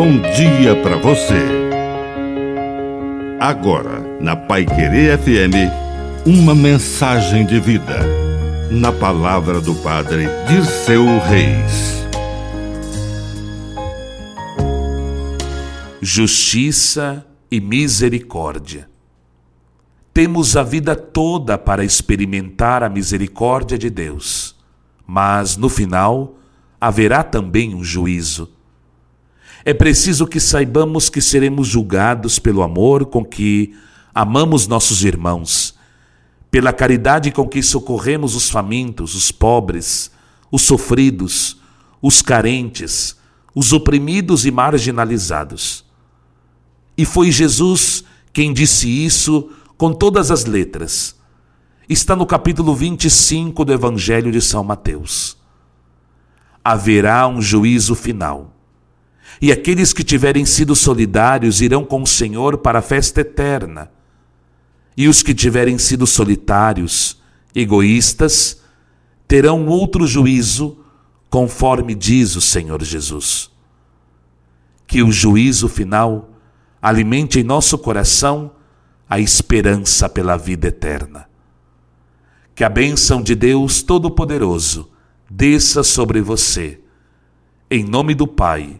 bom dia para você. Agora, na Pai Querer FM, uma mensagem de vida. Na palavra do Padre de seu Reis. Justiça e misericórdia. Temos a vida toda para experimentar a misericórdia de Deus, mas no final haverá também um juízo. É preciso que saibamos que seremos julgados pelo amor com que amamos nossos irmãos, pela caridade com que socorremos os famintos, os pobres, os sofridos, os carentes, os oprimidos e marginalizados. E foi Jesus quem disse isso com todas as letras. Está no capítulo 25 do Evangelho de São Mateus. Haverá um juízo final e aqueles que tiverem sido solidários irão com o Senhor para a festa eterna. E os que tiverem sido solitários, egoístas, terão outro juízo, conforme diz o Senhor Jesus. Que o juízo final alimente em nosso coração a esperança pela vida eterna. Que a bênção de Deus Todo-Poderoso desça sobre você, em nome do Pai